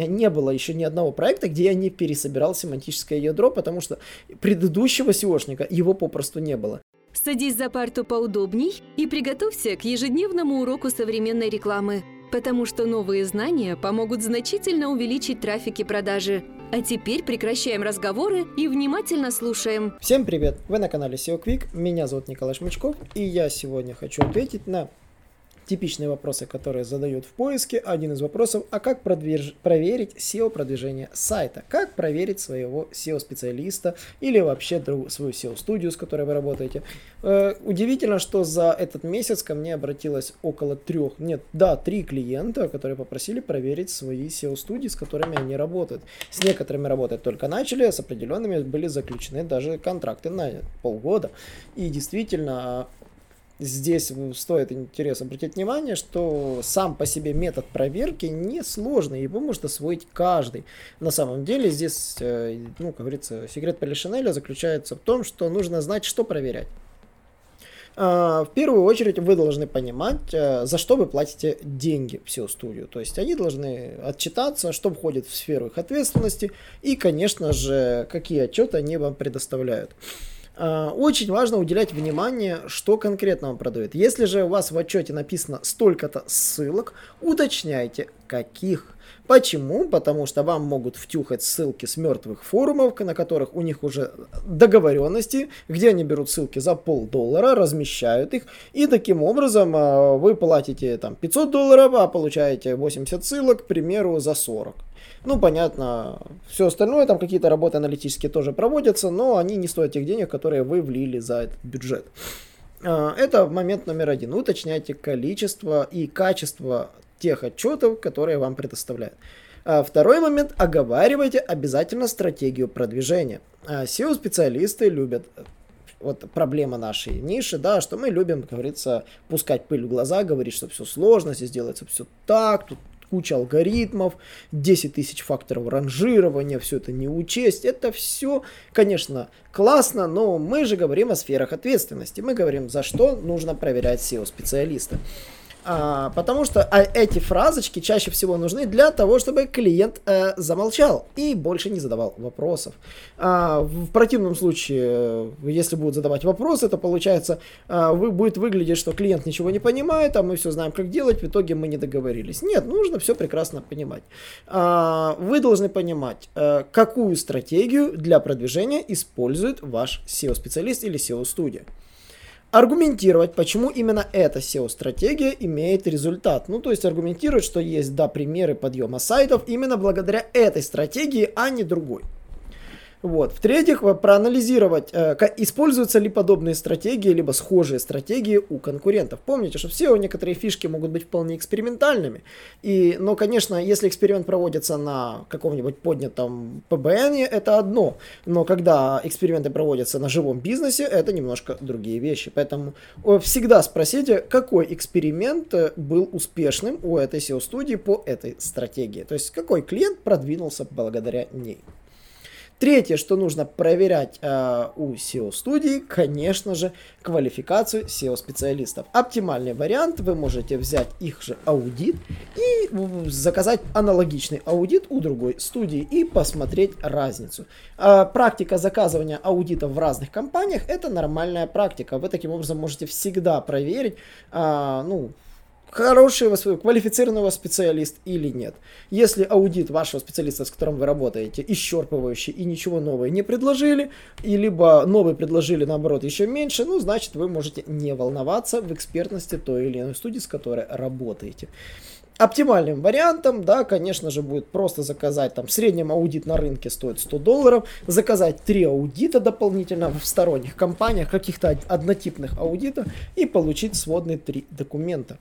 меня не было еще ни одного проекта, где я не пересобирал семантическое ядро, потому что предыдущего SEOшника его попросту не было. Садись за парту поудобней и приготовься к ежедневному уроку современной рекламы, потому что новые знания помогут значительно увеличить трафик и продажи. А теперь прекращаем разговоры и внимательно слушаем. Всем привет! Вы на канале SEO Quick, меня зовут Николай Шмычков, и я сегодня хочу ответить на типичные вопросы, которые задают в поиске. Один из вопросов, а как продвиж... проверить SEO-продвижение сайта? Как проверить своего SEO-специалиста или вообще друг... свою SEO-студию, с которой вы работаете? Э, удивительно, что за этот месяц ко мне обратилось около трех, нет, да, три клиента, которые попросили проверить свои SEO-студии, с которыми они работают. С некоторыми работать только начали, а с определенными были заключены даже контракты на полгода. И действительно, здесь стоит интерес обратить внимание, что сам по себе метод проверки несложный, его может освоить каждый. На самом деле здесь, э, ну, как говорится, секрет Полишинеля заключается в том, что нужно знать, что проверять. А, в первую очередь вы должны понимать, э, за что вы платите деньги в SEO-студию. То есть они должны отчитаться, что входит в сферу их ответственности и, конечно же, какие отчеты они вам предоставляют. А, очень важно уделять внимание, что конкретно он продает. Если же у вас в отчете написано столько-то ссылок, уточняйте, каких. Почему? Потому что вам могут втюхать ссылки с мертвых форумов, на которых у них уже договоренности, где они берут ссылки за полдоллара, размещают их, и таким образом а, вы платите там 500 долларов, а получаете 80 ссылок, к примеру, за 40. Ну, понятно, все остальное, там какие-то работы аналитические тоже проводятся, но они не стоят тех денег, которые вы влили за этот бюджет. А, это момент номер один. Уточняйте количество и качество тех отчетов, которые вам предоставляют. А второй момент. Оговаривайте обязательно стратегию продвижения. А SEO-специалисты любят вот проблема нашей ниши, да, что мы любим, как говорится, пускать пыль в глаза, говорить, что все сложно, здесь делается все так, тут куча алгоритмов, 10 тысяч факторов ранжирования, все это не учесть. Это все, конечно, классно, но мы же говорим о сферах ответственности. Мы говорим, за что нужно проверять SEO-специалиста. А, потому что а, эти фразочки чаще всего нужны для того, чтобы клиент э, замолчал и больше не задавал вопросов. А, в противном случае, если будут задавать вопросы, то получается, а, вы, будет выглядеть, что клиент ничего не понимает, а мы все знаем, как делать, в итоге мы не договорились. Нет, нужно все прекрасно понимать. А, вы должны понимать, а, какую стратегию для продвижения использует ваш SEO-специалист или SEO-студия аргументировать, почему именно эта SEO-стратегия имеет результат. Ну, то есть аргументировать, что есть, да, примеры подъема сайтов именно благодаря этой стратегии, а не другой. Вот. В-третьих, проанализировать, э, используются ли подобные стратегии, либо схожие стратегии у конкурентов. Помните, что все некоторые фишки могут быть вполне экспериментальными. И, но, конечно, если эксперимент проводится на каком-нибудь поднятом ПБН, это одно. Но когда эксперименты проводятся на живом бизнесе, это немножко другие вещи. Поэтому всегда спросите, какой эксперимент э, был успешным у этой SEO-студии по этой стратегии. То есть, какой клиент продвинулся благодаря ней. Третье, что нужно проверять э, у SEO-студии, конечно же, квалификацию SEO-специалистов. Оптимальный вариант, вы можете взять их же аудит и заказать аналогичный аудит у другой студии и посмотреть разницу. Э, практика заказывания аудитов в разных компаниях это нормальная практика. Вы таким образом можете всегда проверить, э, ну, хорошего, квалифицированного специалиста или нет. Если аудит вашего специалиста, с которым вы работаете, исчерпывающий и ничего нового не предложили, и либо новый предложили, наоборот, еще меньше, ну, значит, вы можете не волноваться в экспертности той или иной студии, с которой работаете. Оптимальным вариантом, да, конечно же, будет просто заказать, там, в среднем аудит на рынке стоит 100 долларов, заказать три аудита дополнительно в сторонних компаниях, каких-то однотипных аудитов и получить сводные три документа.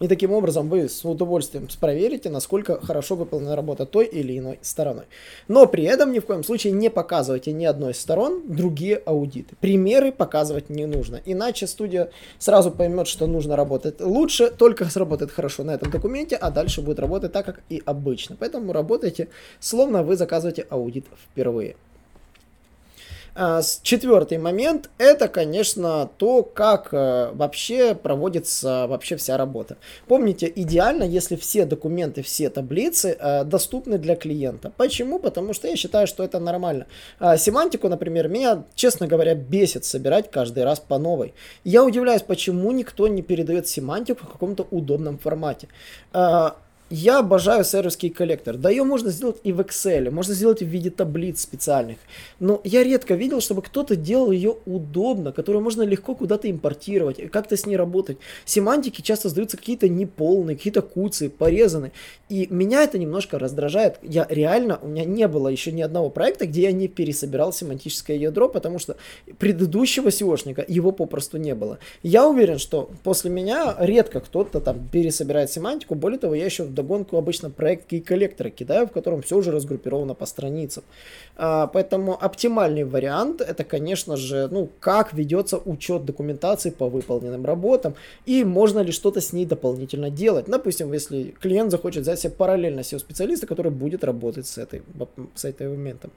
И таким образом вы с удовольствием проверите, насколько хорошо выполнена работа той или иной стороной. Но при этом ни в коем случае не показывайте ни одной из сторон другие аудиты. Примеры показывать не нужно. Иначе студия сразу поймет, что нужно работать лучше, только сработает хорошо на этом документе, а дальше будет работать так, как и обычно. Поэтому работайте, словно вы заказываете аудит впервые. А, четвертый момент – это, конечно, то, как э, вообще проводится вообще вся работа. Помните, идеально, если все документы, все таблицы э, доступны для клиента. Почему? Потому что я считаю, что это нормально. А, семантику, например, меня, честно говоря, бесит собирать каждый раз по новой. Я удивляюсь, почему никто не передает семантику в каком-то удобном формате. Я обожаю серверский коллектор. Да ее можно сделать и в Excel, можно сделать в виде таблиц специальных. Но я редко видел, чтобы кто-то делал ее удобно, которую можно легко куда-то импортировать, как-то с ней работать. Семантики часто сдаются какие-то неполные, какие-то куцы, порезаны. И меня это немножко раздражает. Я реально, у меня не было еще ни одного проекта, где я не пересобирал семантическое ядро, потому что предыдущего SEOшника его попросту не было. Я уверен, что после меня редко кто-то там пересобирает семантику. Более того, я еще вдогонку обычно проект кей коллектора кидаю, в котором все уже разгруппировано по страницам. А, поэтому оптимальный вариант это, конечно же, ну, как ведется учет документации по выполненным работам и можно ли что-то с ней дополнительно делать. Допустим, если клиент захочет взять себе параллельно SEO-специалиста, который будет работать с, этой, с этим моментом.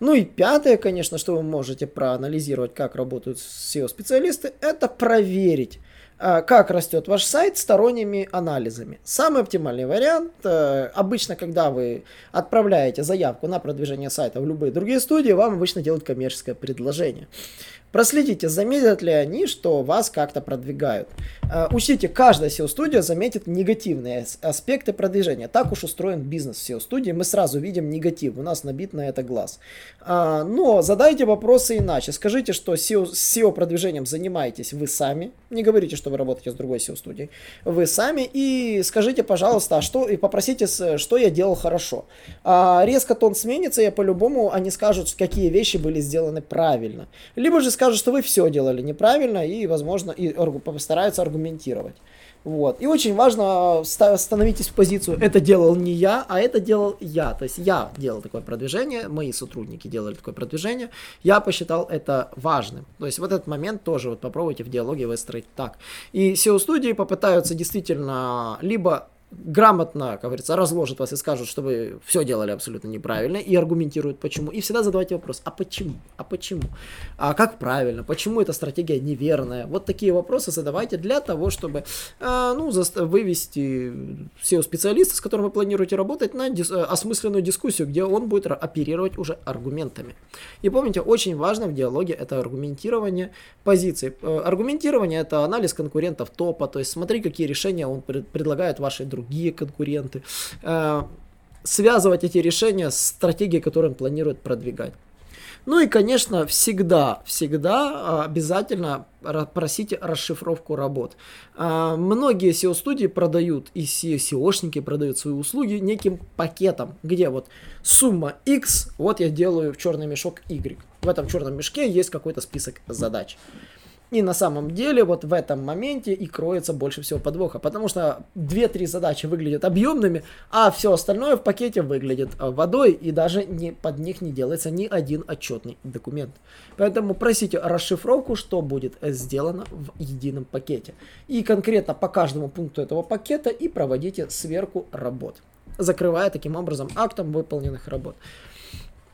Ну и пятое, конечно, что вы можете проанализировать, как работают SEO-специалисты, это проверить, как растет ваш сайт сторонними анализами. Самый оптимальный вариант, э, обычно, когда вы отправляете заявку на продвижение сайта в любые другие студии, вам обычно делают коммерческое предложение. Проследите, заметят ли они, что вас как-то продвигают. Э, учтите, каждая SEO-студия заметит негативные аспекты продвижения. Так уж устроен бизнес в SEO-студии, мы сразу видим негатив, у нас набит на это глаз. А, но задайте вопросы иначе. Скажите, что SEO, SEO-продвижением занимаетесь вы сами. Не говорите, что вы работаете с другой SEO-студией. Вы сами. И скажите, пожалуйста, а что, и попросите, что я делал хорошо. А, резко тон сменится, и по-любому они скажут, какие вещи были сделаны правильно. Либо же скажут, что вы все делали неправильно и, возможно, и постараются аргументировать. Вот. И очень важно становитесь в позицию, это делал не я, а это делал я. То есть я делал такое продвижение, мои сотрудники делали такое продвижение, я посчитал это важным. То есть в этот момент тоже вот попробуйте в диалоге выстроить так. И SEO-студии попытаются действительно либо грамотно, как говорится, разложат вас и скажут, что вы все делали абсолютно неправильно и аргументируют почему. И всегда задавайте вопрос, а почему? А почему? А как правильно? Почему эта стратегия неверная? Вот такие вопросы задавайте для того, чтобы э, ну, вывести SEO-специалиста, с которым вы планируете работать, на дис- э, осмысленную дискуссию, где он будет оперировать уже аргументами. И помните, очень важно в диалоге это аргументирование позиций. Э, аргументирование это анализ конкурентов топа, то есть смотри, какие решения он пред- предлагает вашей друг другие конкуренты. Э, связывать эти решения с стратегией, которую он планирует продвигать. Ну и, конечно, всегда, всегда обязательно просите расшифровку работ. Э, многие SEO-студии продают, и SEOшники продают свои услуги неким пакетом, где вот сумма X, вот я делаю в черный мешок Y. В этом черном мешке есть какой-то список задач. И на самом деле вот в этом моменте и кроется больше всего подвоха, потому что 2-3 задачи выглядят объемными, а все остальное в пакете выглядит э, водой и даже не, под них не делается ни один отчетный документ. Поэтому просите расшифровку, что будет сделано в едином пакете. И конкретно по каждому пункту этого пакета и проводите сверку работ, закрывая таким образом актом выполненных работ.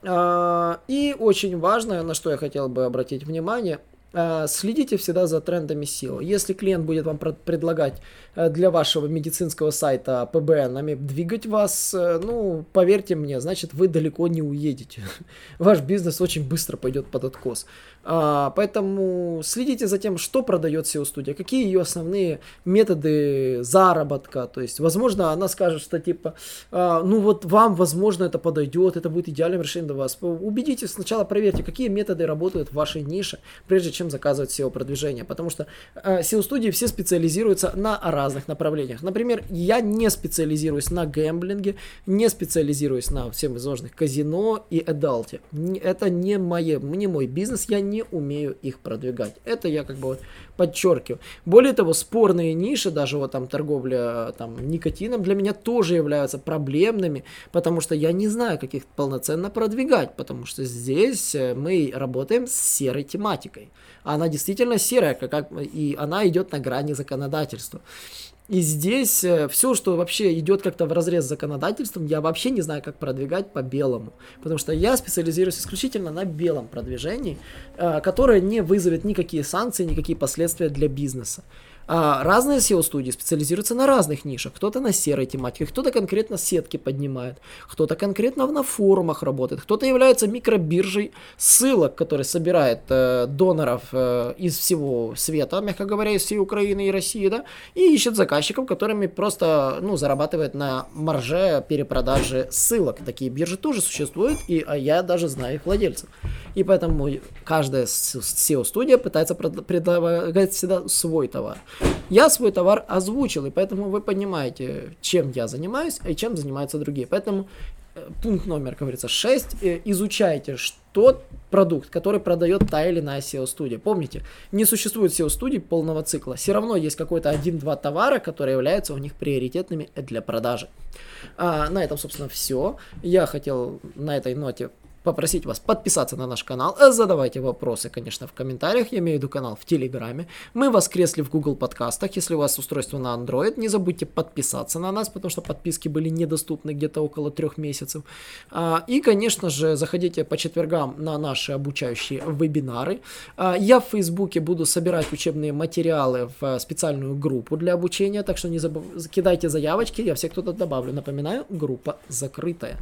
А, и очень важное, на что я хотел бы обратить внимание, Э, следите всегда за трендами SEO. Если клиент будет вам предлагать э, для вашего медицинского сайта PBN двигать вас, э, ну, поверьте мне, значит, вы далеко не уедете. Ваш бизнес очень быстро пойдет под откос. А, поэтому следите за тем, что продает SEO-студия, какие ее основные методы заработка. То есть, возможно, она скажет, что типа, а, ну вот вам, возможно, это подойдет, это будет идеальным решением для вас. Убедитесь, сначала проверьте, какие методы работают в вашей нише, прежде чем заказывать SEO-продвижение. Потому что а, SEO-студии все специализируются на разных направлениях. Например, я не специализируюсь на гэмблинге, не специализируюсь на всевозможных казино и адалте. Это не, мое, не мой бизнес, я не умею их продвигать. Это я как бы вот подчеркиваю. Более того, спорные ниши, даже вот там торговля там никотином для меня тоже являются проблемными, потому что я не знаю, как их полноценно продвигать, потому что здесь э, мы работаем с серой тематикой. Она действительно серая, как, и она идет на грани законодательства. И здесь э, все, что вообще идет как-то в разрез с законодательством, я вообще не знаю, как продвигать по белому. Потому что я специализируюсь исключительно на белом продвижении, э, которое не вызовет никакие санкции, никакие последствия для бизнеса. А разные SEO-студии специализируются на разных нишах. Кто-то на серой тематике, кто-то конкретно сетки поднимает, кто-то конкретно на форумах работает, кто-то является микробиржей ссылок, который собирает э, доноров э, из всего света, мягко говоря, из всей Украины и России, да, и ищет заказчиков, которыми просто, ну, зарабатывает на марже перепродажи ссылок. Такие биржи тоже существуют, и а я даже знаю их владельцев. И поэтому каждая SEO-студия пытается предлагать всегда свой товар. Я свой товар озвучил, и поэтому вы понимаете, чем я занимаюсь и чем занимаются другие. Поэтому э, пункт номер, как говорится, 6. Э, изучайте, что продукт, который продает та или иная SEO-студия. Помните, не существует SEO-студий полного цикла. Все равно есть какой-то один-два товара, которые являются у них приоритетными для продажи. А, на этом, собственно, все. Я хотел на этой ноте попросить вас подписаться на наш канал. Э, задавайте вопросы, конечно, в комментариях. Я имею в виду канал в Телеграме. Мы воскресли в Google подкастах. Если у вас устройство на Android, не забудьте подписаться на нас, потому что подписки были недоступны где-то около трех месяцев. А, и, конечно же, заходите по четвергам на наши обучающие вебинары. А, я в Фейсбуке буду собирать учебные материалы в специальную группу для обучения, так что не забывайте, кидайте заявочки, я всех туда добавлю. Напоминаю, группа закрытая.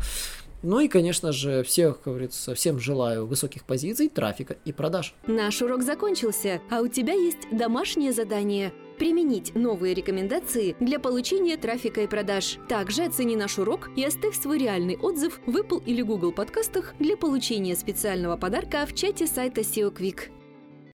Ну и, конечно же, всех, как говорится, всем желаю высоких позиций, трафика и продаж. Наш урок закончился, а у тебя есть домашнее задание применить новые рекомендации для получения трафика и продаж. Также оцени наш урок и оставь свой реальный отзыв в Apple или Google подкастах для получения специального подарка в чате сайта SEO Quick.